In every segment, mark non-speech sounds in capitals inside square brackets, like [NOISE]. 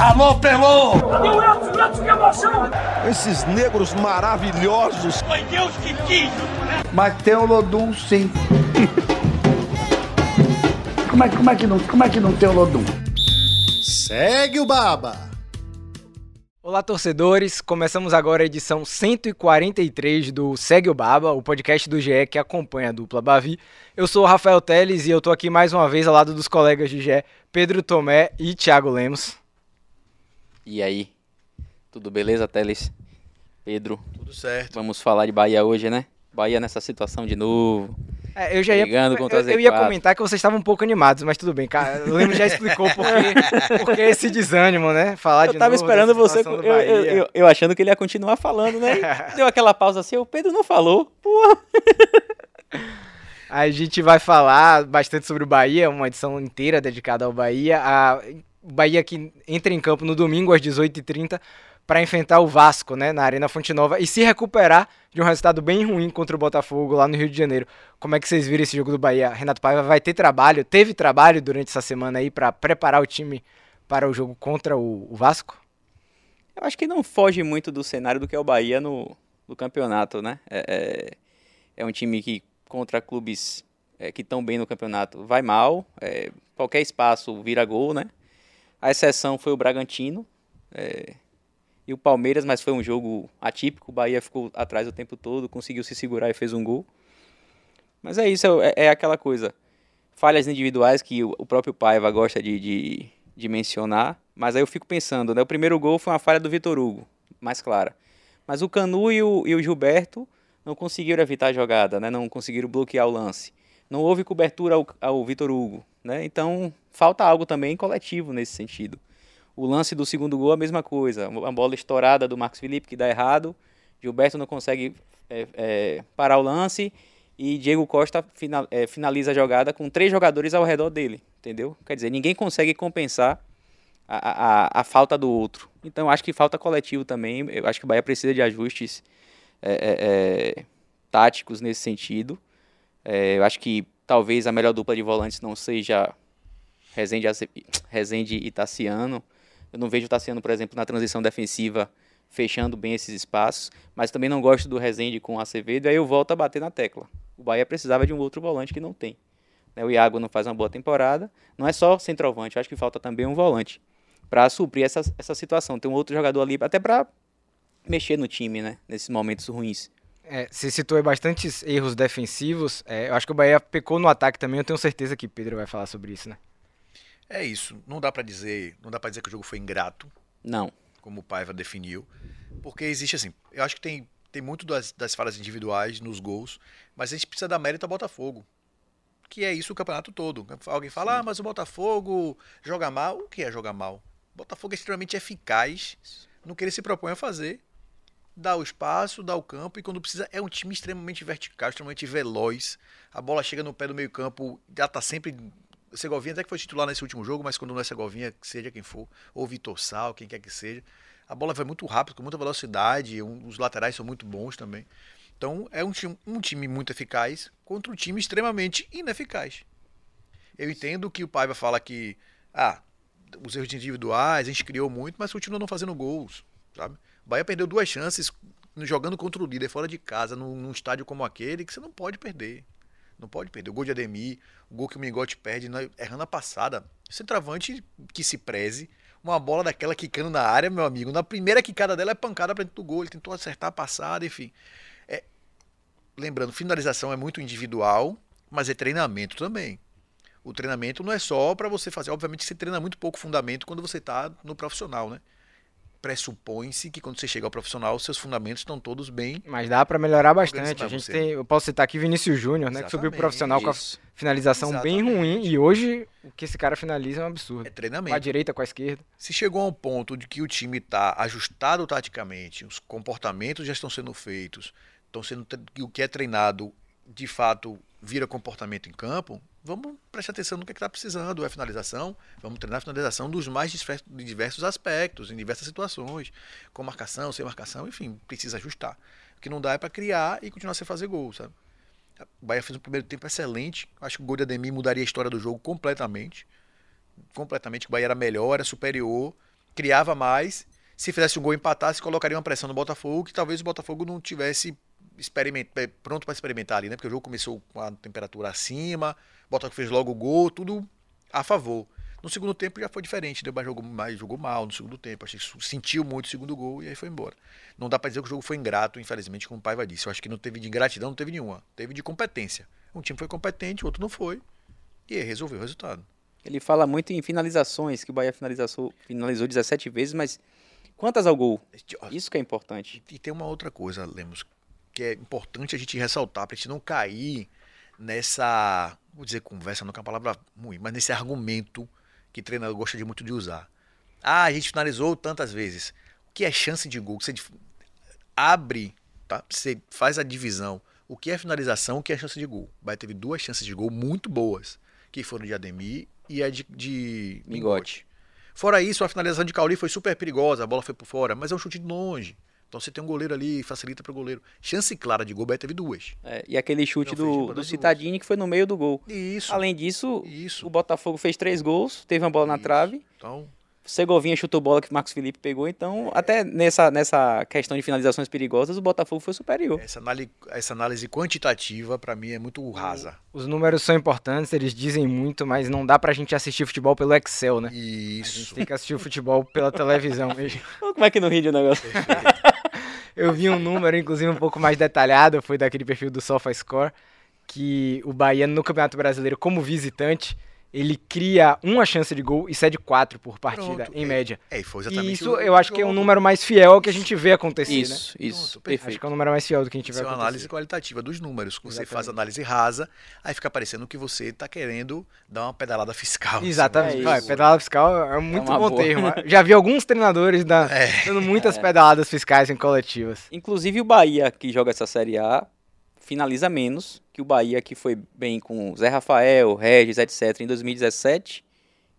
Alô, Pelô! O Edson? Edson, que emoção! Esses negros maravilhosos. Foi Deus que quis! Mas tem o Lodum, sim. Como é, como, é que não, como é que não tem o Lodum? Segue o Baba! Olá, torcedores! Começamos agora a edição 143 do Segue o Baba, o podcast do GE que acompanha a dupla Bavi. Eu sou o Rafael Teles e eu tô aqui mais uma vez ao lado dos colegas de GE, Pedro Tomé e Thiago Lemos. E aí? Tudo beleza, Teles? Pedro? Tudo certo. Vamos falar de Bahia hoje, né? Bahia nessa situação de novo. É, eu já ia, eu, eu ia Z4. comentar que vocês estavam um pouco animados, mas tudo bem, cara. O Lemos já explicou por que, [LAUGHS] esse desânimo, né? Falar de Eu tava novo esperando você, eu, eu, Bahia. eu- eu achando que ele ia continuar falando, né? [LAUGHS] Deu aquela pausa assim, o Pedro não falou. Porra! A gente vai falar bastante sobre o Bahia, uma edição inteira dedicada ao Bahia. A Bahia que entra em campo no domingo às 18h30 para enfrentar o Vasco, né, na Arena Fonte Nova e se recuperar de um resultado bem ruim contra o Botafogo lá no Rio de Janeiro. Como é que vocês viram esse jogo do Bahia? Renato Paiva vai ter trabalho, teve trabalho durante essa semana aí para preparar o time para o jogo contra o, o Vasco? Eu acho que não foge muito do cenário do que é o Bahia no, no campeonato, né? É, é, é um time que contra clubes é, que estão bem no campeonato vai mal. é, qualquer espaço vira gol, né? A exceção foi o Bragantino é, e o Palmeiras, mas foi um jogo atípico. O Bahia ficou atrás o tempo todo, conseguiu se segurar e fez um gol. Mas é isso, é, é aquela coisa. Falhas individuais que o, próprio Paiva gosta de, de, de mencionar. Mas aí eu fico pensando, né? O primeiro gol foi uma falha do Vitor Hugo, mais clara. Mas o Canu e o, e o Gilberto não conseguiram evitar a jogada, né? Não conseguiram bloquear o lance. Não houve cobertura ao, ao Vitor Hugo, né? Então falta algo também coletivo nesse sentido. O lance do segundo gol, a mesma coisa. Uma bola estourada do Marcos Felipe que dá errado. Gilberto não consegue é, é, parar o lance. E Diego Costa final- é, finaliza a jogada com três jogadores ao redor dele. Entendeu? Quer dizer, ninguém consegue compensar a, a, a falta do outro. Então acho que falta coletivo também. Eu acho que o Bahia precisa de ajustes é, é, é, táticos nesse sentido. É, eu acho que talvez a melhor dupla de volantes não seja Rezende, Rezende e Tassiano. Eu não vejo o Tassiano, por exemplo, na transição defensiva fechando bem esses espaços, mas também não gosto do Rezende com o Acevedo, aí eu volto a bater na tecla. O Bahia precisava de um outro volante que não tem. né? O Iago não faz uma boa temporada, não é só centroavante, acho que falta também um volante para suprir essa, essa situação. Tem um outro jogador ali, até para mexer no time, né? Nesses momentos ruins. É, você citou aí bastantes erros defensivos. É, eu acho que o Bahia pecou no ataque também. Eu tenho certeza que Pedro vai falar sobre isso, né? É isso. Não dá pra dizer, não dá para dizer que o jogo foi ingrato, Não. como o Paiva definiu, porque existe assim. Eu acho que tem tem muito das, das falhas individuais nos gols, mas a gente precisa dar mérito ao Botafogo. Que é isso o campeonato todo. Alguém fala, ah, mas o Botafogo joga mal. O que é jogar mal? O Botafogo é extremamente eficaz no que ele se propõe a fazer. Dá o espaço, dá o campo, e quando precisa, é um time extremamente vertical, extremamente veloz. A bola chega no pé do meio-campo, já tá sempre. Segovinha até que foi titular nesse último jogo, mas quando não é Segovinha, seja quem for, ou Vitor Sal, quem quer que seja, a bola vai muito rápido, com muita velocidade, um- os laterais são muito bons também. Então é um time, um time muito eficaz contra um time extremamente ineficaz. Eu entendo que o Paiva fala que ah, os erros individuais, a gente criou muito, mas continua não fazendo gols, sabe? O Bahia perdeu duas chances jogando contra o líder fora de casa, num, num estádio como aquele, que você não pode perder. Não pode perder. O gol de Ademir, o gol que o Mingote perde, errando a passada. Centroavante que se preze, uma bola daquela quicando na área, meu amigo. Na primeira quicada dela é pancada pra dentro do gol. Ele tentou acertar a passada, enfim. É, lembrando, finalização é muito individual, mas é treinamento também. O treinamento não é só para você fazer. Obviamente você treina muito pouco fundamento quando você está no profissional, né? Pressupõe-se que quando você chega ao profissional, seus fundamentos estão todos bem. Mas dá pra melhorar bastante. A gente você. tem, eu posso citar aqui Vinícius Júnior, né, que subiu profissional com a Isso. finalização bem Exatamente. ruim e hoje o que esse cara finaliza é um absurdo. É Com a treinamento. direita, com a esquerda. Se chegou a um ponto de que o time está ajustado taticamente, os comportamentos já estão sendo feitos, estão sendo o que é treinado de fato vira comportamento em campo, vamos prestar atenção no que está precisando. É finalização, vamos treinar a finalização dos mais diversos aspectos, em diversas situações, com marcação, sem marcação, enfim, precisa ajustar. O que não dá é para criar e continuar sem fazer gol, sabe? O Bahia fez um primeiro tempo excelente. Acho que o gol de Ademir mudaria a história do jogo completamente. Completamente. O Bahia era melhor, era superior. criava mais. Se fizesse um gol empatasse, colocaria uma pressão no Botafogo, que talvez o Botafogo não tivesse eh, pronto para experimentar ali, né? Porque o jogo começou com a temperatura acima, Botafogo fez logo o gol, tudo a favor. No segundo tempo já foi diferente, deu mais jogou mais, jogou mal no segundo tempo, acho que sentiu muito o segundo gol e aí foi embora. Não dá para dizer que o jogo foi ingrato, infelizmente, como o Paiva disse. Eu acho que não teve de ingratidão, não teve nenhuma, teve de competência. Um time foi competente, o outro não foi. E aí resolveu o resultado. Ele fala muito em finalizações, que o Bahia finalizou, finalizou 17 vezes, mas quantas ao gol? Isso que é importante. E tem uma outra coisa, Lemos, que é importante a gente ressaltar, para a gente não cair nessa, vou dizer conversa, não é uma palavra ruim, mas nesse argumento que o treinador gosta de muito de usar. Ah, a gente finalizou tantas vezes. O que é chance de gol? Você abre, tá? Você faz a divisão. O que é finalização, o que é chance de gol? Bahia teve duas chances de gol muito boas, que foram de Ademir e a de, de Mingote. Fora isso, a finalização de Cauli foi super perigosa, a bola foi por fora, mas é um chute de longe. Então você tem um goleiro ali, facilita para o goleiro. Chance clara de gol, o Bahia teve duas. É, e aquele chute do, do das Citadini que foi no meio do gol. Isso. Além disso, Isso. o Botafogo fez três gols, teve uma bola na Isso. trave. Então, Segovinha chutou bola que o Marcos Felipe pegou, então até nessa, nessa questão de finalizações perigosas, o Botafogo foi superior. essa análise, essa análise quantitativa, para mim, é muito rasa. Os números são importantes, eles dizem muito, mas não dá pra gente assistir futebol pelo Excel, né? A gente Isso. tem que assistir o futebol pela televisão mesmo. [LAUGHS] Como é que não ri de um negócio? [LAUGHS] Eu vi um número, inclusive, um pouco mais detalhado, foi daquele perfil do SofaScore, que o Bahia no Campeonato Brasileiro, como visitante, ele cria uma chance de gol e cede quatro por partida, Pronto, em é- média. É, e foi E exatamente isso o eu acho que é um número mais fiel ao que a gente vê acontecer, né? Isso, isso, Pronto, Acho que é um número mais fiel do que a gente vê Isso é uma acontecer. análise qualitativa dos números. Quando você faz Exatamente. análise rasa, aí fica parecendo que você está querendo dar uma pedalada fiscal. Exatamente. É Vai, isso. pedalada fiscal é muito uma bom boa. termo. Já vi alguns treinadores da- É. dando muitas pedaladas fiscais em coletivas. Inclusive o Bahia, que joga essa Série A, finaliza menos que o Bahia que foi bem com Zé Rafael, Regis, etc. em 2017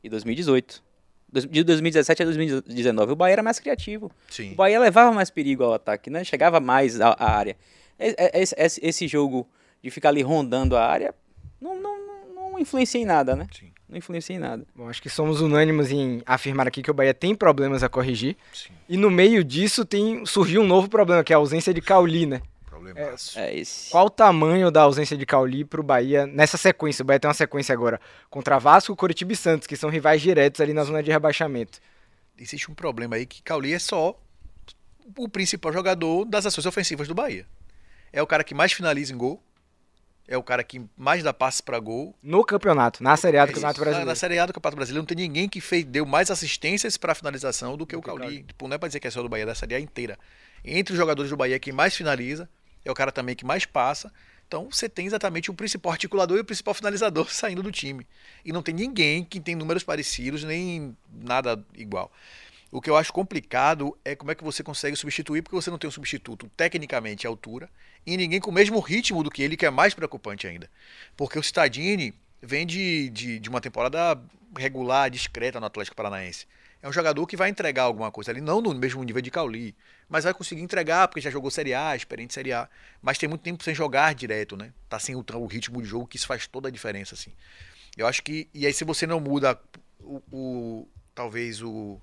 e 2018. Dos- De 2017 a 2019, o Bahia era mais criativo. Sim. O Bahia levava mais perigo ao ataque, né? Chegava mais à, à área. Esse, esse- esse jogo de ficar ali rondando a área não, não, não, não influencia em nada, né? Sim. Não influencia em nada. Bom, acho que somos unânimos em afirmar aqui que o Bahia tem problemas a corrigir. Sim. E no meio disso tem surgiu um novo problema, que é a ausência de Cauli, né? Problemaço. É esse. Qual o tamanho da ausência de Cauli pro Bahia nessa sequência? O Bahia tem uma sequência agora contra Vasco, Coritiba e Santos, que são rivais diretos ali na zona de rebaixamento. Existe um problema aí que Cauli é só o principal jogador das ações ofensivas do Bahia. É o cara que mais finaliza em gol. É o cara que mais dá passes para gol. No campeonato, na Série A do É Campeonato isso. Na- Brasileiro. Na Série A do Campeonato Brasileiro não tem ninguém que fez, deu mais assistências para finalização do que o. Cauli. Tipo, não é para dizer que é só do Bahia, é da Série A inteira. Entre os jogadores do Bahia, quem mais finaliza é o cara também que mais passa. Então você tem exatamente o principal articulador e o principal finalizador [LAUGHS] saindo do time. E não tem ninguém que tem números parecidos nem nada igual. O que eu acho complicado é como é que você consegue substituir, porque você não tem um substituto tecnicamente à altura e ninguém com o mesmo ritmo do que ele, que é mais preocupante ainda. Porque o Stadini vem de, de, de uma temporada regular, discreta no Atlético Paranaense. É um jogador que vai entregar alguma coisa ali, não no mesmo nível de Cauli, mas vai conseguir entregar, porque já jogou Série A, experiente Série A, mas tem muito tempo sem jogar direto, né? Tá sem o, o ritmo de jogo, que isso faz toda a diferença, assim. Eu acho que, e aí se você não muda o, o talvez o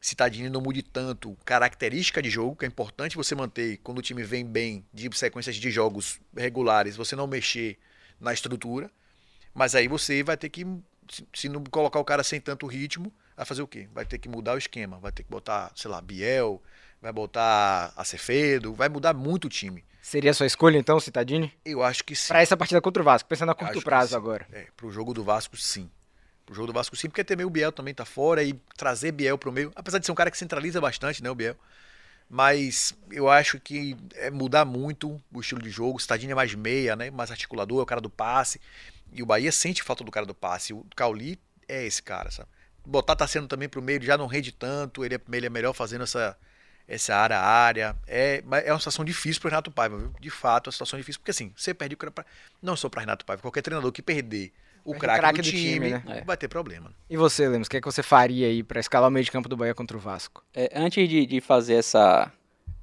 Citadini não mude tanto característica de jogo, que é importante você manter quando o time vem bem de sequências de jogos regulares, você não mexer na estrutura, mas aí você vai ter que, se não colocar o cara sem tanto ritmo, vai fazer o quê? Vai ter que mudar o esquema, vai ter que botar, sei lá, Biel, vai botar Acevedo, vai mudar muito o time. Seria a sua escolha, então, Citadini? Eu acho que sim. Pra essa partida contra o Vasco, pensando a curto prazo agora. É, pro jogo do Vasco, sim. Pro jogo do Vasco, sim, porque também o Biel também tá fora e trazer Biel pro meio, apesar de ser um cara que centraliza bastante, né, o Biel. Mas eu acho que é mudar muito o estilo de jogo. O Stadini é mais meia, né? Mais articulador, é o cara do passe. E o Bahia sente falta do cara do passe. O Cauli é esse cara, sabe? Botar tá sendo também pro meio, ele já não rende tanto. Ele é, ele é melhor fazendo essa, essa área a área. É, é uma situação difícil pro Renato Paiva, viu? De fato, é uma situação difícil. Porque assim, você perde o cara pra, Não só pra Renato Paiva, qualquer treinador que perder o o craque craque do do time, time, né? Vai ter problema. E você, Lemos, o que, é que você faria aí pra escalar o meio de campo do Bahia contra o Vasco? É, antes de, de fazer essa,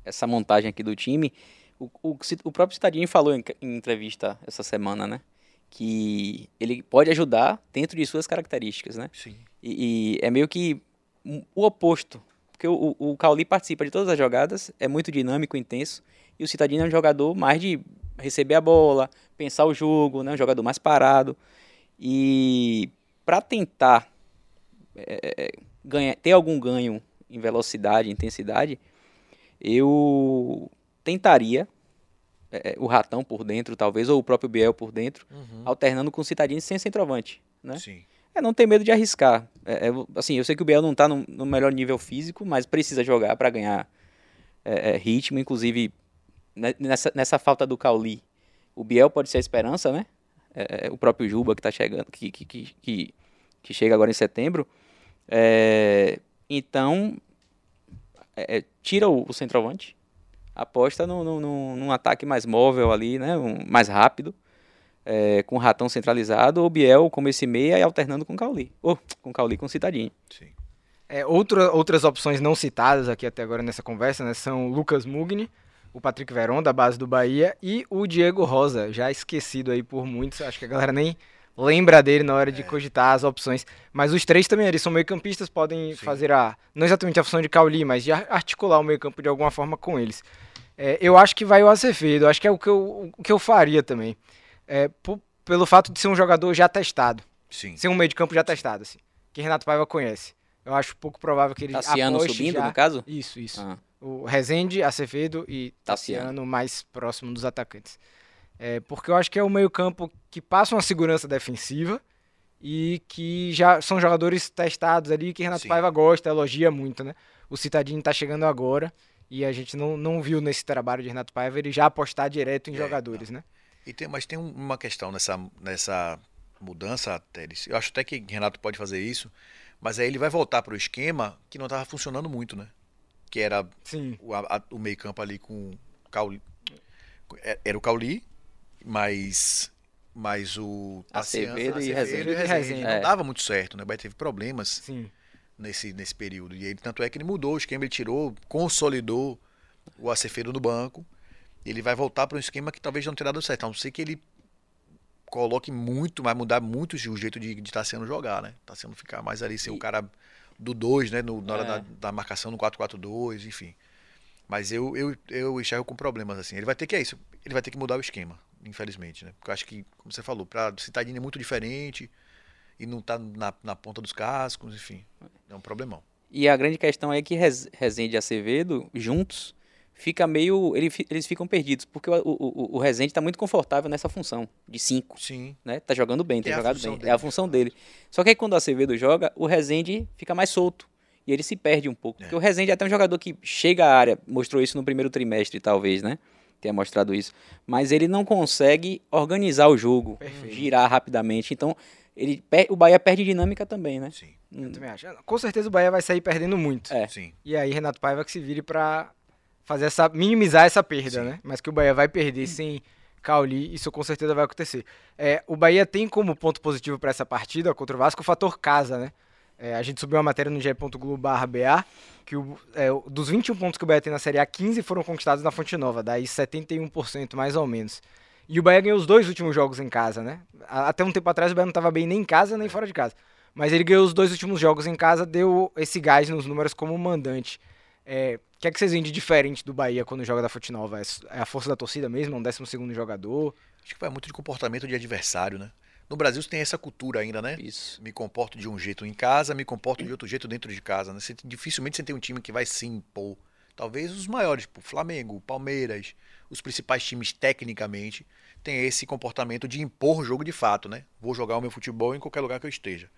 essa montagem aqui do time, o, o, o próprio Citadini falou em, em entrevista essa semana, né? Que ele pode ajudar dentro de suas características, né? Sim. E, e é meio que o oposto. Porque o, o, Cauli participa de todas as jogadas, é muito dinâmico, intenso. E o Citadini é um jogador mais de receber a bola, pensar o jogo, né? um jogador mais parado. E para tentar é, ganhar, ter algum ganho em velocidade, intensidade, eu tentaria é, o Ratão por dentro, talvez, ou o próprio Biel por dentro, alternando com o Citadini sem centroavante. Né? Sim. É não ter medo de arriscar. É, é, assim, eu sei que o Biel não está no, no melhor nível físico, mas precisa jogar para ganhar é, é, ritmo. Inclusive, ne- nessa, nessa falta do Cauli, o Biel pode ser a esperança, né? É, é, o próprio Juba que tá chegando, que, que, que, que, chega agora em setembro. Então, tira o, o centroavante, aposta num ataque mais móvel ali, né? Um- mais rápido é, com o Ratão centralizado, ou Biel como esse meia e alternando com o Cauli. Ou com o Cauli com o Citadinho. Sim. É, outra, outras opções não citadas aqui até agora nessa conversa né, são o Lucas Mugni, o Patrick Veron, da base do Bahia, e o Diego Rosa, já esquecido aí por muitos. Acho que a galera nem lembra dele na hora de cogitar as opções. Mas os três também, eles são meio-campistas, podem Sim. fazer a. Não exatamente a função de Cauli, mas de ar- articular o meio-campo de alguma forma com eles. É, eu acho que vai o Acevedo, acho que é o que eu, o que eu faria também. É, pelo fato de ser um jogador já testado Sim. ser um meio de campo já testado, assim. Que Renato Paiva conhece. Eu acho pouco provável que ele Tassiano aposte subindo, já... no caso? Isso, isso. Ah, O Rezende, Acevedo e Tassiano. Tassiano mais próximo dos atacantes. É, porque eu acho que é um meio campo que passa uma segurança defensiva e que já são jogadores testados ali que Renato Sim. Paiva gosta, elogia muito, né? O Citadinho tá chegando agora e a gente não, não viu nesse trabalho de Renato Paiva ele já apostar direto em É, jogadores, né? E tem, mas tem um- uma questão nessa, nessa mudança, Teres. Eu acho até que Renato pode fazer isso, mas aí ele vai voltar para o esquema que não estava funcionando muito, né? Que era Sim. o, a- o meio campo ali com o Cauli. é- Era o Cauli, mas, mas o Acevedo e. Rezende. Não É. dava muito certo, né? O Bahia teve problemas Sim. nesse, nesse período. E ele, tanto é que ele mudou o esquema, ele tirou, consolidou o Acevedo no banco. Ele vai voltar para um esquema que talvez não tenha dado certo. A não ser que ele coloque muito, vai mudar muito o jeito de, de Tassiano jogar, né? Tassiano ficar mais ali, ser o E- cara do 2, né? No, na hora É. da, da marcação no 4-4-2, enfim. Mas eu, eu, eu enxergo com problemas, assim. Ele vai ter que, é isso, ele vai ter que mudar o esquema, infelizmente, né? Porque eu acho que, como você falou, pra Citadini é muito diferente e não tá na, na ponta dos cascos, enfim. É um problemão. E a grande questão é que Rez- Rezende e Acevedo, juntos, fica meio. ele eles ficam perdidos, porque o, o, o- o Rezende está muito confortável nessa função de 5. Sim. Né? Tá jogando bem, tem É a jogado bem. dele. É a função dele. Só que aí quando o Acevedo joga, o Rezende fica mais solto. E ele se perde um pouco. É. Porque o Rezende é até um jogador que chega à área, mostrou isso no primeiro trimestre, talvez, né? Tenha mostrado isso. Mas ele não consegue organizar o jogo, Perfeito. girar rapidamente. Então, ele o Bahia perde dinâmica também, né? Sim. Eu também acho. Com certeza o Bahia vai sair perdendo muito. É. Sim. E aí Renato Paiva que se vire pra fazer essa minimizar essa perda, Sim. né? Mas que o Bahia vai perder sem Cauli, isso com certeza vai acontecer. É, o Bahia tem como ponto positivo para essa partida contra o Vasco o fator casa, né? É, a gente subiu uma matéria no ge.globo.ba que o, é, dos 21 pontos que o Bahia tem na Série A, 15 foram conquistados na Fonte Nova, daí 71% mais ou menos. E o Bahia ganhou os dois últimos jogos em casa, né? Até um tempo atrás o Bahia não estava bem nem em casa nem fora de casa. Mas ele ganhou os dois últimos jogos em casa, deu esse gás nos números como mandante. É, o que é que vocês veem de diferente do Bahia quando joga da Fonte Nova? É é a força da torcida mesmo? É um 12 jogador? Acho que vai muito de comportamento de adversário, né? No Brasil tem essa cultura ainda, né? Isso. Me comporto de um jeito em casa, me comporto de outro jeito dentro de casa, né? Você, dificilmente você tem um time que vai se impor. Talvez os maiores, tipo Flamengo, Palmeiras, os principais times tecnicamente, têm esse comportamento de impor o jogo de fato, né? Vou jogar o meu futebol em qualquer lugar que eu esteja.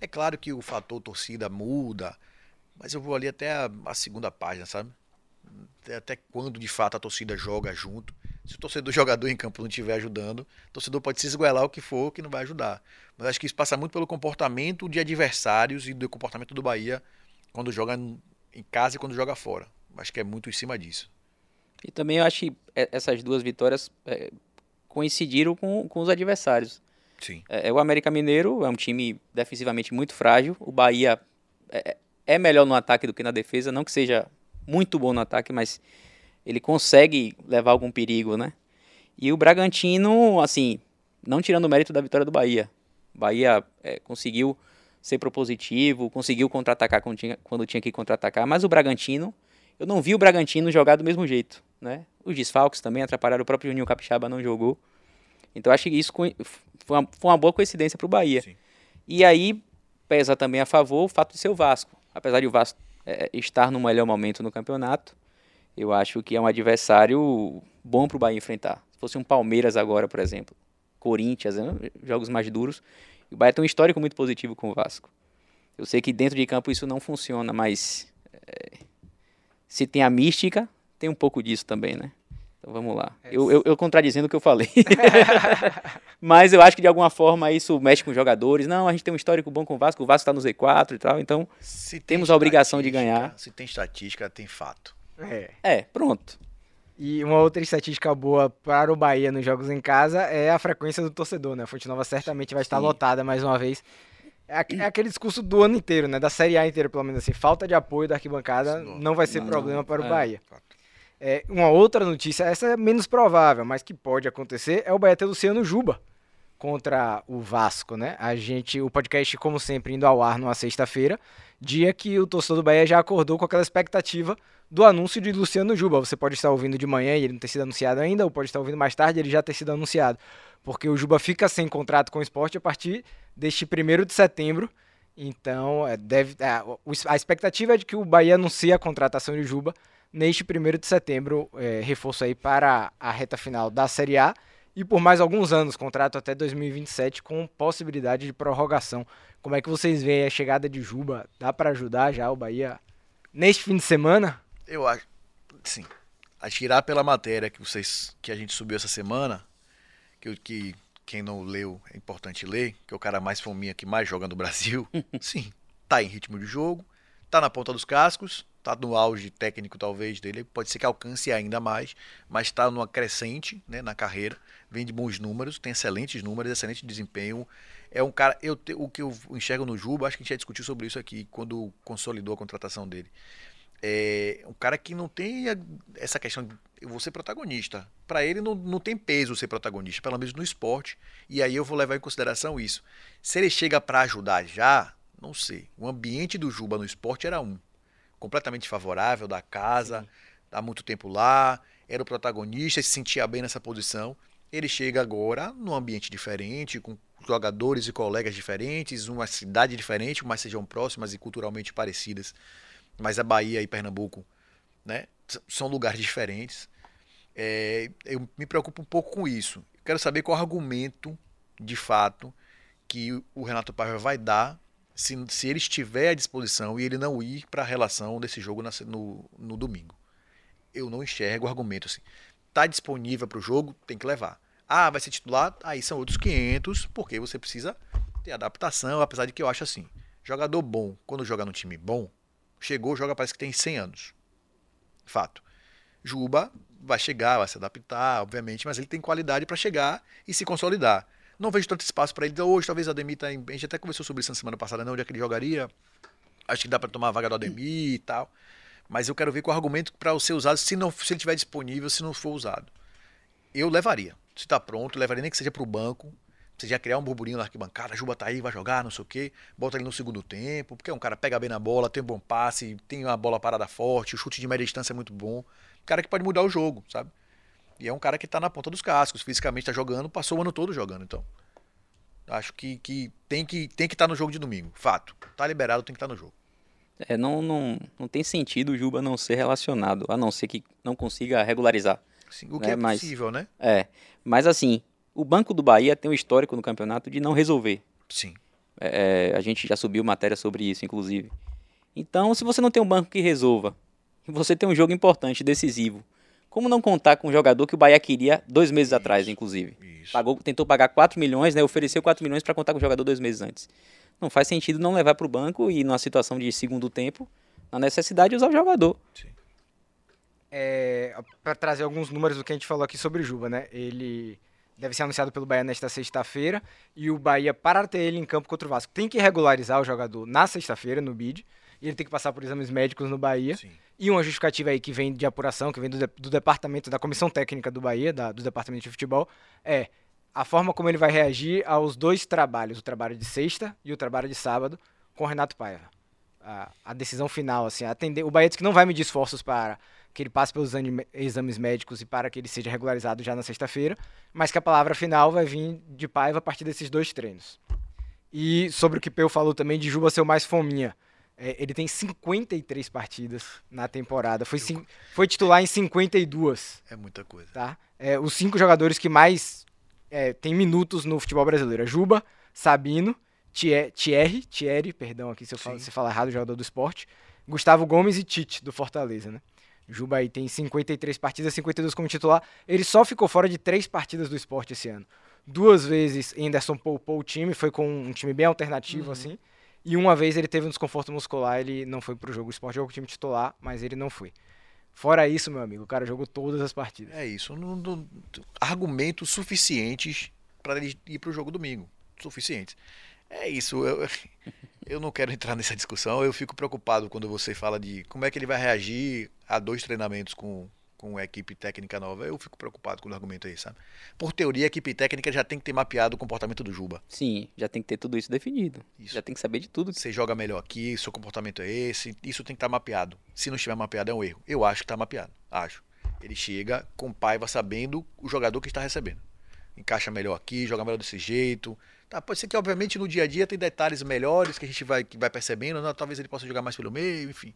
É claro que o fator torcida muda, mas eu vou ali até a, a segunda página, sabe? Até- Até quando de fato a torcida joga junto. Se o torcedor [LAUGHS] jogador em campo não estiver ajudando, o torcedor pode se esguelar o que for que não vai ajudar. Mas acho que isso passa muito pelo comportamento de adversários e do comportamento do Bahia quando joga em casa e quando joga fora. Acho que é muito em cima disso. E também eu acho que é, essas duas vitórias é, coincidiram com, com os adversários. Sim. É, o América Mineiro é um time defensivamente muito frágil. O Bahia é, é melhor no ataque do que na defesa. Não que seja muito bom no ataque, mas ele consegue levar algum perigo, né? E o Bragantino, assim, não tirando o mérito da vitória do Bahia. O Bahia é, conseguiu ser propositivo, conseguiu contra-atacar quando tinha, quando tinha que contra-atacar, mas o Bragantino, eu não vi o Bragantino jogar do mesmo jeito, né? Os desfalques também atrapalharam, o próprio Juninho Capixaba não jogou. Então acho que isso foi uma, foi uma boa coincidência para o Bahia. Sim. E aí pesa também a favor o fato de ser o Vasco. Apesar de o Vasco é, estar no melhor momento no campeonato, eu acho que é um adversário bom para o Bahia enfrentar. Se fosse um Palmeiras agora, por exemplo, Corinthians, né, jogos mais duros, o Bahia tem um histórico muito positivo com o Vasco. Eu sei que dentro de campo isso não funciona, mas é, se tem a mística, tem um pouco disso também, né? Então vamos lá. Eu, eu, eu contradizendo o que eu falei. [LAUGHS] Mas eu acho que de alguma forma isso mexe com os jogadores. Não, a gente tem um histórico bom com o Vasco, o Vasco está no Z4 e tal, então Se tem Temos a obrigação de ganhar. Se tem estatística, tem fato. É. é, pronto. E uma outra estatística boa para o Bahia nos jogos em casa é a frequência do torcedor, né? A Fonte Nova certamente vai estar Sim. lotada mais uma vez. É é aquele discurso do ano inteiro, né? Da Série A inteira, pelo menos assim. Falta de apoio da arquibancada Não, não vai ser não, problema para o é. Bahia. Fato. É, uma outra notícia, essa é menos provável, mas que pode acontecer, é o Bahia ter Luciano Juba contra o Vasco, né? A gente, o podcast, como sempre, indo ao ar numa sexta-feira, dia que o torcedor do Bahia já acordou com aquela expectativa do anúncio de Luciano Juba. Você pode estar ouvindo de manhã e ele não ter sido anunciado ainda, ou pode estar ouvindo mais tarde e ele já ter sido anunciado. Porque o Juba fica sem contrato com o esporte a partir deste 1 de setembro. Então, é, deve, é, a expectativa é de que o Bahia anuncie a contratação de Juba neste 1 de setembro, é, reforço aí para a reta final da Série A e por mais alguns anos, contrato até 2027 com possibilidade de prorrogação. Como é que vocês veem a chegada de Juba? Dá para ajudar já o Bahia neste fim de semana? Eu acho, sim, a tirar pela matéria que vocês, que a gente subiu essa semana, que, que quem não leu é importante ler, que é o cara mais fominha que mais joga no Brasil, [LAUGHS] sim, tá em ritmo de jogo, tá na ponta dos cascos, tá no auge técnico talvez dele, pode ser que alcance ainda mais, mas tá numa crescente, né, na carreira, vem de bons números, tem excelentes números, excelente desempenho, é um cara, eu, o que eu enxergo no Juba, acho que a gente já discutiu sobre isso aqui quando consolidou a contratação dele é um cara que não tem essa questão de eu vou ser protagonista. Para ele não, não tem peso ser protagonista, pelo menos no esporte. E aí eu vou levar em consideração isso. Se ele chega para ajudar já, não sei. O ambiente do Juba no esporte era um. Completamente favorável da casa, há muito tempo lá, era o protagonista, se sentia bem nessa posição. Ele chega agora num ambiente diferente, com jogadores e colegas diferentes, uma cidade diferente, mas sejam próximas e culturalmente parecidas mas a Bahia e Pernambuco, né, são lugares diferentes. É, eu me preocupo um pouco com isso. Quero saber qual argumento, de fato, que o Renato Paiva vai dar se, se ele estiver à disposição e ele não ir para a relação desse jogo na no, no domingo. Eu não enxergo argumento assim. Tá disponível para o jogo, tem que levar. Ah, vai ser titular? Aí são outros 500, porque você precisa ter adaptação, apesar de que eu acho assim, jogador bom, quando joga no time bom, chegou, joga parece que tem 100 anos. Fato. Juba vai chegar, vai se adaptar, obviamente, mas ele tem qualidade para chegar e se consolidar. Não vejo tanto espaço para ele. Hoje, talvez Ademir tá em... A gente até conversou sobre isso na semana passada, não, onde é que ele jogaria. Acho que dá para tomar a vaga do Ademir e tal. Mas eu quero ver é o argumento para ser usado, se, não, se ele estiver disponível, se não for usado. Eu levaria. Se está pronto, levaria nem que seja para o banco. Você já criar um burburinho na arquibancada, Juba tá aí, vai jogar, não sei o quê. Bota ele no segundo tempo, porque é um cara pega bem na bola, tem um bom passe, tem uma bola parada forte, o chute de média distância é muito bom. Cara que pode mudar o jogo, sabe? E é um cara que tá na ponta dos cascos, fisicamente tá jogando, passou o ano todo jogando, então. Acho que, que tem que tem que estar no jogo de domingo, fato. Tá liberado, tem que estar no jogo. É, não, não, não tem sentido o Juba não ser relacionado, a não ser que não consiga regularizar. Assim, o que É, é, mas- possível, né? É, mas assim, o Banco do Bahia tem um histórico no campeonato de não resolver. Sim. É, a gente já subiu matéria sobre isso, inclusive. Então, se você não tem um banco que resolva, e você tem um jogo importante, decisivo, como não contar com um jogador que o Bahia queria dois meses atrás, inclusive? Isso. Pagou, tentou pagar 4 milhões, né? Ofereceu 4 milhões para contar com o jogador dois meses antes. Não faz sentido não levar para o banco e, numa situação de segundo tempo, na necessidade, usar o jogador. É, para trazer alguns números do que a gente falou aqui sobre o Juba, né? Ele deve ser anunciado pelo Bahia nesta sexta-feira e o Bahia, para ter ele em campo contra o Vasco, tem que regularizar o jogador na sexta-feira, no BID, ele tem que passar por exames médicos no Bahia. Sim. E uma justificativa aí que vem de apuração, que vem do, de- do departamento, da comissão técnica do Bahia, da- do departamento de futebol, é a forma como ele vai reagir aos dois trabalhos, o trabalho de sexta e o trabalho de sábado, com o Renato Paiva. A, a decisão final, assim, atender. O Bahia disse que não vai medir esforços para que ele passe pelos exames médicos e para que ele seja regularizado já na sexta-feira, mas que a palavra final vai vir de Paiva a partir desses dois treinos. E sobre o que Peu falou também de Juba ser o mais fominha. É, ele tem 53 partidas na temporada. Foi, cin- foi titular em 52 É muita coisa. tá? É, os cinco jogadores que mais é, têm minutos no futebol brasileiro. é Juba, Sabino, Thie- Thierry, Thierry, perdão aqui se eu falo, se falar errado, jogador do esporte, Gustavo Gomes e Tite, do Fortaleza, né? Juba aí tem 53 partidas, 52 como titular. Ele só ficou fora de três partidas do esporte esse ano. Duas vezes Anderson poupou o time, foi com um time bem alternativo, assim. E uma vez ele teve um desconforto muscular, ele não foi pro jogo. O esporte jogou com o time titular, mas ele não foi. Fora isso, meu amigo, o cara jogou todas as partidas. É isso. Não, não- argumentos suficientes para ele ir para o jogo domingo. Suficientes. É isso. Eu, [LAUGHS] eu não quero entrar nessa discussão. Eu fico preocupado quando você fala de como é que ele vai reagir a dois treinamentos com, com a equipe técnica nova. Eu fico preocupado com o argumento aí, sabe? Por teoria, a equipe técnica já tem que ter mapeado o comportamento do Juba. Sim, já tem que ter tudo isso definido. Isso. Já tem que saber de tudo. Você joga melhor aqui, seu comportamento é esse. Isso tem que estar mapeado. Se não estiver mapeado, é um erro. Eu acho que está mapeado. Acho. Ele chega com Paiva sabendo o jogador que está recebendo. Encaixa melhor aqui, joga melhor desse jeito. Tá, pode ser que, obviamente, no dia a dia tem detalhes melhores que a gente vai, que vai percebendo. né? Talvez ele possa jogar mais pelo meio, enfim.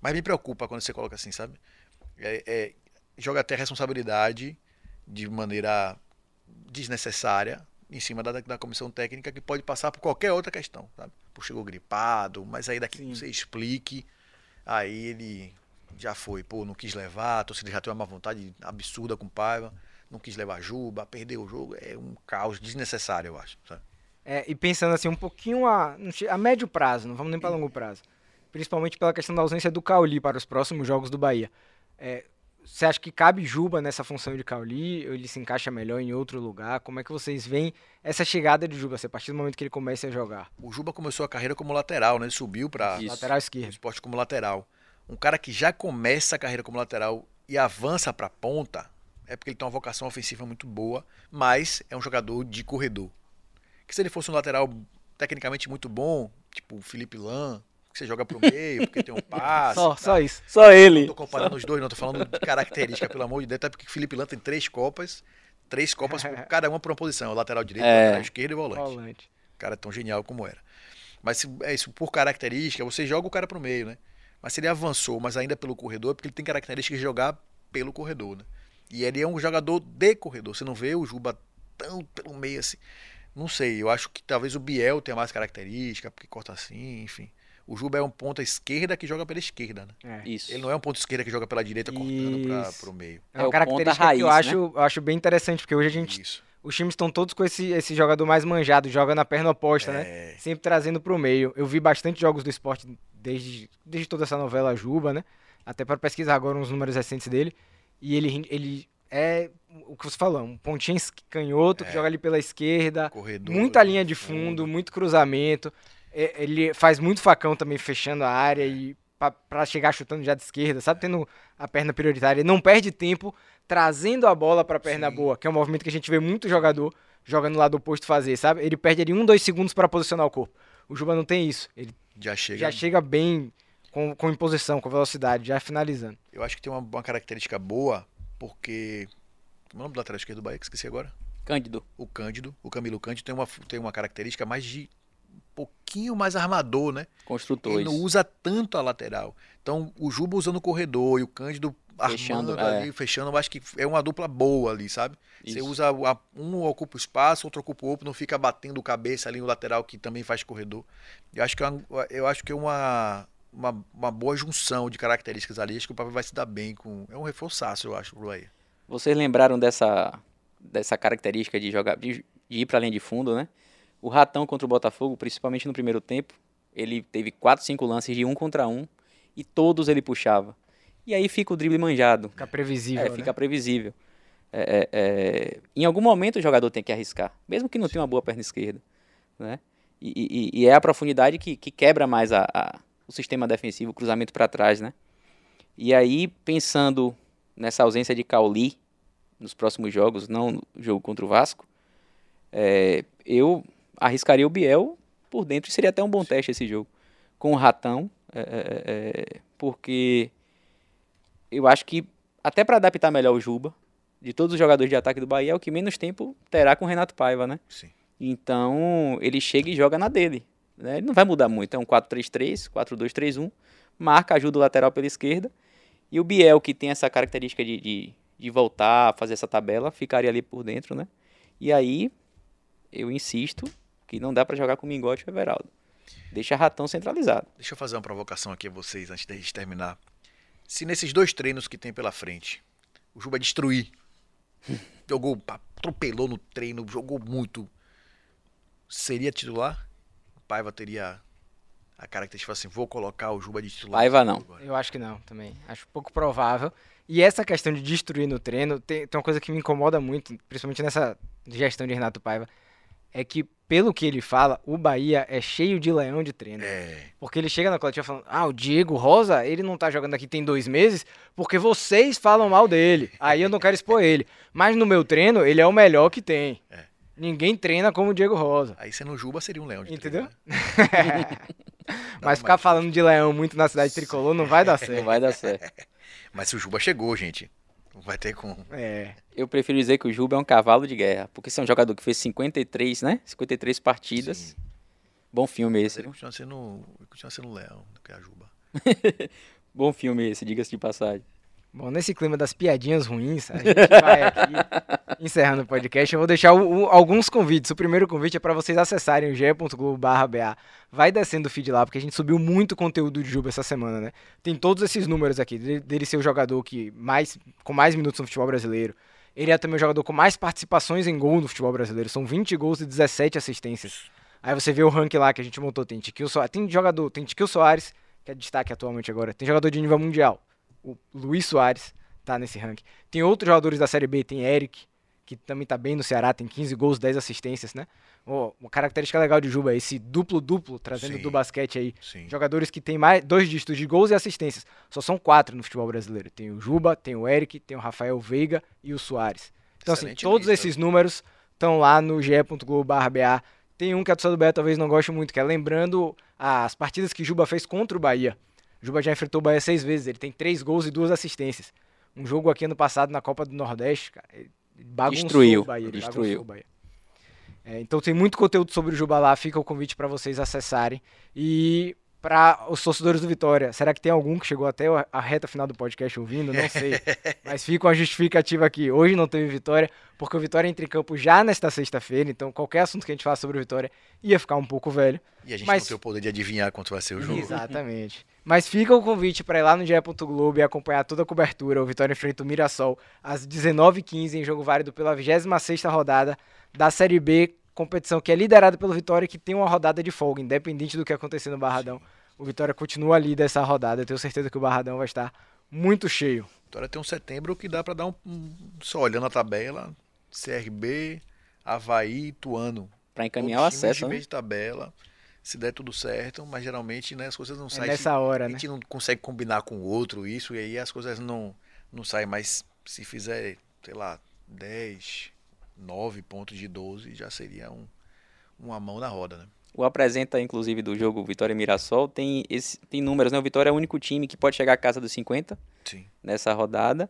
Mas me preocupa quando você coloca assim, sabe? É, é, joga até responsabilidade de maneira desnecessária em cima da, da comissão técnica que pode passar por qualquer outra questão, sabe? Por chegou gripado, mas aí daqui que você explique, aí ele já foi, pô, não quis levar, a torcida já tem uma má vontade absurda com o Paiva, não quis levar Juba, perdeu o jogo, é um caos desnecessário, eu acho, sabe? É, e pensando assim, um pouquinho a, a médio prazo, não vamos nem para longo prazo. Principalmente pela questão da ausência do Cauli para os próximos jogos do Bahia. É, você acha que cabe Juba nessa função de Cauli? Ou ele se encaixa melhor em outro lugar? Como é que vocês veem essa chegada de Juba, assim, a partir do momento que ele comece a jogar? O Juba começou a carreira como lateral, né? Ele subiu para. Lateral esquerdo. esporte como lateral. Um cara que já começa a carreira como lateral e avança para ponta, é porque ele tem uma vocação ofensiva muito boa, mas é um jogador de corredor. Que se ele fosse um lateral tecnicamente muito bom, tipo o Felipe Lan, que você joga pro meio, porque tem um passe. Só, e só isso. Só Não ele. tô comparando os dois, não, tô falando de característica, pelo amor de Deus, até porque o Felipe Lan tem três copas, três copas, [LAUGHS] cada uma por uma posição, lateral direito, É. lateral esquerdo e volante Volante. cara tão genial como era. Mas se é isso por característica, você joga o cara pro meio, né? Mas se ele avançou, mas ainda pelo corredor, é porque ele tem características de jogar pelo corredor, né? E ele é um jogador de corredor. Você não vê o Juba tão pelo meio assim. Não sei, eu acho que talvez o Biel tenha mais característica, porque corta assim, enfim. O Juba é um ponta esquerda que joga pela esquerda, né? É. Isso. Ele não é um ponto esquerda que joga pela direita cortando pra, Isso. pro meio. É É uma o característica ponta que eu raiz, acho, eu acho bem interessante, porque hoje a gente Isso. os times estão todos com esse, esse jogador mais manjado, joga na perna oposta, né? É. Sempre trazendo pro meio. Eu vi bastante jogos do esporte desde, desde toda essa novela Juba, né? Até para pesquisar agora uns números recentes dele. E ele, ele é o que você falou, um pontinho canhoto que joga ali pela esquerda. Corredor. Muita linha de fundo, muito cruzamento. É, Ele faz muito facão também fechando a área e pa- pra chegar chutando já de esquerda, sabe? Tendo a perna prioritária. Ele não perde tempo trazendo a bola pra perna Sim. boa, que é um movimento que a gente vê muito jogador joga no lado oposto fazer, sabe? Ele perde ali um, dois segundos pra posicionar o corpo. O Juba não tem isso. Ele Já chega. já chega bem com, com imposição, com velocidade, já finalizando. Eu acho que tem uma, uma característica boa, porque. Como é o nome do lateral esquerdo do Bahia? Que esqueci agora. Cândido. O Cândido. O Camilo Cândido tem uma, tem uma característica mais de. Um pouquinho mais armador, né? Construtores. Ele não usa tanto a lateral. Então, o Juba usando o corredor e o Cândido Fechando, armando ali, é. fechando, eu acho que é uma dupla boa ali, sabe? Você Isso. usa o- a- um ocupa o espaço, outro ocupa o outro, não fica batendo cabeça ali no lateral que também faz corredor. Eu acho que é uma, eu acho que é uma, uma, uma boa junção de características ali, acho que o Pablo vai se dar bem com. É um reforçaço, eu acho, pro Bahia. Vocês lembraram dessa, dessa característica de jogar de, de ir para a linha de fundo, né? O Ratão contra o Botafogo, principalmente no primeiro tempo, ele teve 4, 5 lances de um contra um e todos ele puxava. E aí fica o drible manjado. Fica previsível, É, né? fica previsível. É, é, é, em algum momento o jogador tem que arriscar, mesmo que não tenha uma boa perna esquerda. Né? E, e- e é a profundidade que, que quebra mais a- a- o sistema defensivo, o cruzamento para trás. Né? E aí, pensando nessa ausência de Cauli nos próximos jogos, não no jogo contra o Vasco, é, eu arriscaria o Biel por dentro. E seria até um bom teste esse jogo com o Ratão, é, é, é, porque eu acho que até para adaptar melhor o Juba, de todos os jogadores de ataque do Bahia, é o que menos tempo terá com o Renato Paiva, né? Sim. Então, ele chega e joga na dele. Né? Ele não vai mudar muito. É um 4-3-3, 4-2-3-1. Marca, ajuda o lateral pela esquerda. E o Biel, que tem essa característica de, de, de voltar, fazer essa tabela, ficaria ali por dentro, né? E aí, eu insisto que não dá para jogar com o Mingote e o Everaldo. Deixa Ratão centralizado. Deixa eu fazer uma provocação aqui a vocês antes da gente terminar. Se nesses dois treinos que tem pela frente, o Juba destruir, [LAUGHS] jogou, atropelou no treino, jogou muito, seria titular? O Paiva teria a característica assim, vou colocar o Juba de titular. Paiva não. agora. Eu acho que não, também. Acho pouco provável. E essa questão de destruir no treino, tem, tem uma coisa que me incomoda muito, principalmente nessa gestão de Renato Paiva, é que, pelo que ele fala, o Bahia é cheio de leão de treino. É, Porque ele chega na coletiva falando, ah, o Diego Rosa, ele não tá jogando aqui tem dois meses, porque vocês falam mal dele. Aí eu não quero expor ele. Mas no meu treino, ele é o melhor que tem. É. Ninguém treina como o Diego Rosa. aí sendo Juba seria um leão de Entendeu? treino, né? [LAUGHS] Mas ficar falando de leão muito na cidade tricolor não vai dar [LAUGHS] Não certo. vai dar certo. Mas se o Juba chegou, gente, não vai ter como. É. Eu prefiro dizer que o Juba é um cavalo de guerra, porque se é um jogador que fez 53, né? 53 partidas. Sim. Bom filme esse. Ele continua sendo, ele continua sendo leão do que a Juba. [LAUGHS] Bom filme esse, diga-se de passagem. Bom, nesse clima das piadinhas ruins, a gente vai aqui [LAUGHS] encerrando o podcast. Eu vou deixar o- o- alguns convites. O primeiro convite é para vocês acessarem o ge.globo.ba. Vai descendo o feed lá, porque a gente subiu muito conteúdo de Juba essa semana, né? Tem todos esses números aqui, dele, ser o jogador que mais, com mais minutos no futebol brasileiro. Ele é também o jogador com mais participações em gol no futebol brasileiro. São 20 gols e 17 assistências. Aí você vê o ranking lá que a gente montou. Tem Tiquil Soares, tem jogador, tem Tiquil Soares, que é destaque atualmente agora. Tem jogador de nível mundial. O Luiz Soares tá nesse ranking. Tem outros jogadores da Série B, tem Eric, que também tá bem no Ceará, tem 15 gols, 10 assistências, né? Ó, uma característica legal de Juba é esse duplo-duplo, trazendo Sim. do basquete aí. Sim. Jogadores que têm mais dois dígitos de gols e assistências. Só são quatro no futebol brasileiro. Tem o Juba, tem o Eric, tem o Rafael Veiga e o Soares. Então, assim, Excelente todos lista. esses números estão lá no ge.globo.ba. Tem um que a torcida do Bahia talvez não goste muito, que é lembrando as partidas que Juba fez contra o Bahia. Juba já enfrentou o Bahia seis vezes, ele tem três gols e duas assistências. Um jogo aqui ano passado na Copa do Nordeste, cara, ele bagunçou Destruiu, o Bahia. ele destruiu. o Bahia. É, então tem muito conteúdo sobre o Juba lá, fica o convite para vocês acessarem. E para os torcedores do Vitória, será que tem algum que chegou até a- reta final do podcast ouvindo? Não sei. [LAUGHS] Mas fica uma justificativa aqui. Hoje não teve Vitória, porque o Vitória entra em campo já nesta sexta-feira, então qualquer assunto que a gente faça sobre o Vitória ia ficar um pouco velho. E a gente Mas- não tem o poder de adivinhar quanto vai ser o jogo. Exatamente. Mas fica o convite para ir lá no GE. Globo e acompanhar toda a cobertura. O Vitória enfrenta o Mirassol às 19h15 em jogo válido pela 26ª rodada da Série B, competição que é liderada pelo Vitória que tem uma rodada de folga, independente do que acontecer no Barradão. O Vitória continua ali dessa rodada. Eu tenho certeza que o Barradão vai estar muito cheio. Vitória tem um setembro que dá pra dar um, um- Só olhando a tabela, CRB, Havaí, Ituano. Pra encaminhar o acesso, de né? de tabela, se der tudo certo, mas geralmente né, as coisas não É saem. nessa hora, a né? gente não consegue combinar com o outro isso, e aí as coisas não, não saem. Mas se fizer, sei lá, 10, 9 pontos de 12, já seria um, uma mão na roda, né? O apresenta, inclusive, do jogo Vitória e Mirassol tem, esse, tem números, né? O Vitória é o único time que pode chegar à casa dos 50 Sim. nessa rodada.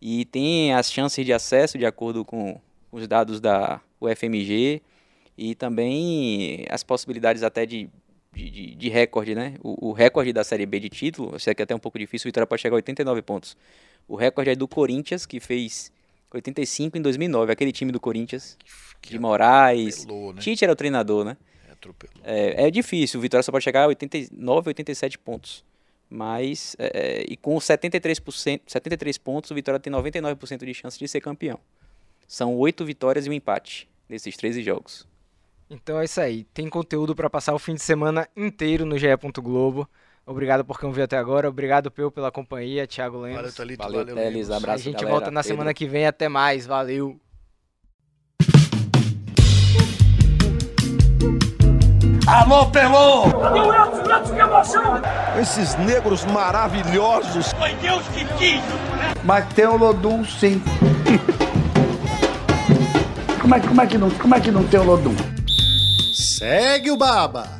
E tem as chances de acesso, de acordo com os dados da UFMG. E também as possibilidades até de, de, de- de recorde, né? O, o recorde da Série B de título, eu sei que é até um pouco difícil, o Vitória pode chegar a 89 pontos. O recorde é do Corinthians, que fez 85 em 2009. Aquele time do Corinthians, Que de Moraes. atropelou, né? Tite era o treinador, né? Atropelou. É, é difícil, o Vitória só pode chegar a 89, 87 pontos. Mas, é, é, e com 73%, 73 pontos, o Vitória tem 99% de chance de ser campeão. São oito vitórias e um empate nesses 13 jogos. Então é isso aí. Tem conteúdo para passar o fim de semana inteiro no GE. Globo. Obrigado por quem ouviu até agora. Obrigado, Peu, pela companhia. Thiago Lemos. Valeu, Thalito. Valeu, Valeu, Teles, abraço. a gente galera. volta na Pedro. semana que vem. Até mais. Valeu. Alô, Pelô! Que emoção! Esses negros maravilhosos. Foi Deus que quis! Mas tem o Lodum sim. como, é, como, é que não, como é que não tem o Lodum? Segue o Baba!